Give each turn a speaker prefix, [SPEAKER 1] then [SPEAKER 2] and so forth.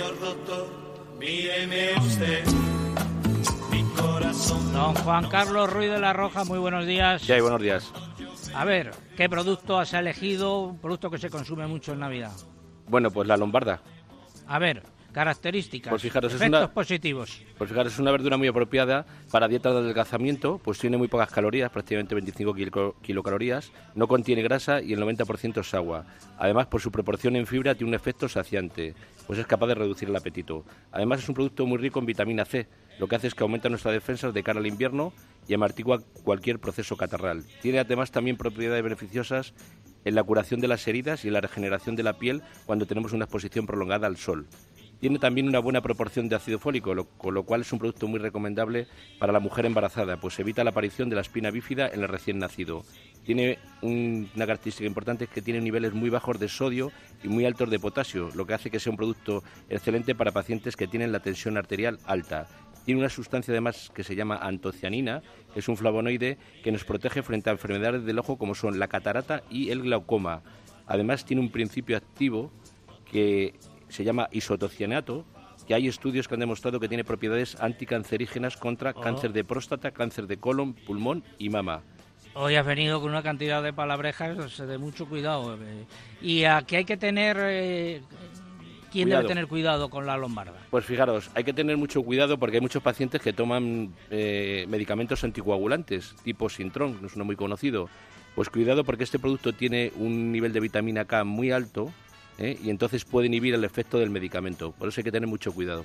[SPEAKER 1] señor doctor, míreme usted. Mi corazón.
[SPEAKER 2] Don Juan Carlos Ruiz de la Roja, muy buenos días.
[SPEAKER 3] ¿Qué hay? Buenos días.
[SPEAKER 2] A ver, ¿qué producto has elegido? Un producto que se consume mucho en Navidad.
[SPEAKER 3] Bueno, pues la lombarda.
[SPEAKER 2] A ver, características,
[SPEAKER 3] Pues fijaros, es
[SPEAKER 2] efectos
[SPEAKER 3] una-
[SPEAKER 2] positivos.
[SPEAKER 3] Pues fijaros, es una verdura muy apropiada para dietas de adelgazamiento, pues tiene muy pocas calorías, prácticamente 25 kilo- kilocalorías, no contiene grasa y el 90% es agua. Además, por su proporción en fibra, tiene un efecto saciante, pues es capaz de reducir el apetito. Además, es un producto muy rico en vitamina C, lo que hace es que aumenta nuestras defensas de cara al invierno y amortigua cualquier proceso catarral. Tiene además también propiedades beneficiosas en la curación de las heridas y en la regeneración de la piel cuando tenemos una exposición prolongada al sol. Tiene también una buena proporción de ácido fólico, lo- con lo cual es un producto muy recomendable para la mujer embarazada, pues evita la aparición de la espina bífida en el recién nacido. Tiene un- una característica importante es que tiene niveles muy bajos de sodio y muy altos de potasio, lo que hace que sea un producto excelente para pacientes que tienen la tensión arterial alta. Tiene una sustancia además que se llama antocianina, es un flavonoide que nos protege frente a enfermedades del ojo como son la catarata y el glaucoma. Además tiene un principio activo que se llama isotocianato, que hay estudios que han demostrado que tiene propiedades anticancerígenas contra
[SPEAKER 2] Oh.
[SPEAKER 3] cáncer de próstata, cáncer de colon, pulmón y mama.
[SPEAKER 2] Hoy has venido con una cantidad de palabrejas de mucho cuidado. eh. Y aquí hay que tener... eh, ¿Quién
[SPEAKER 3] Cuidado.
[SPEAKER 2] debe tener cuidado con la lombarda?
[SPEAKER 3] Pues fijaros, hay que tener mucho cuidado porque hay muchos pacientes que toman eh, medicamentos anticoagulantes, tipo Sintron, que no es uno muy conocido. Pues cuidado porque este producto tiene un nivel de vitamina K muy alto ¿eh? y entonces puede inhibir el efecto del medicamento. Por eso hay que tener mucho cuidado.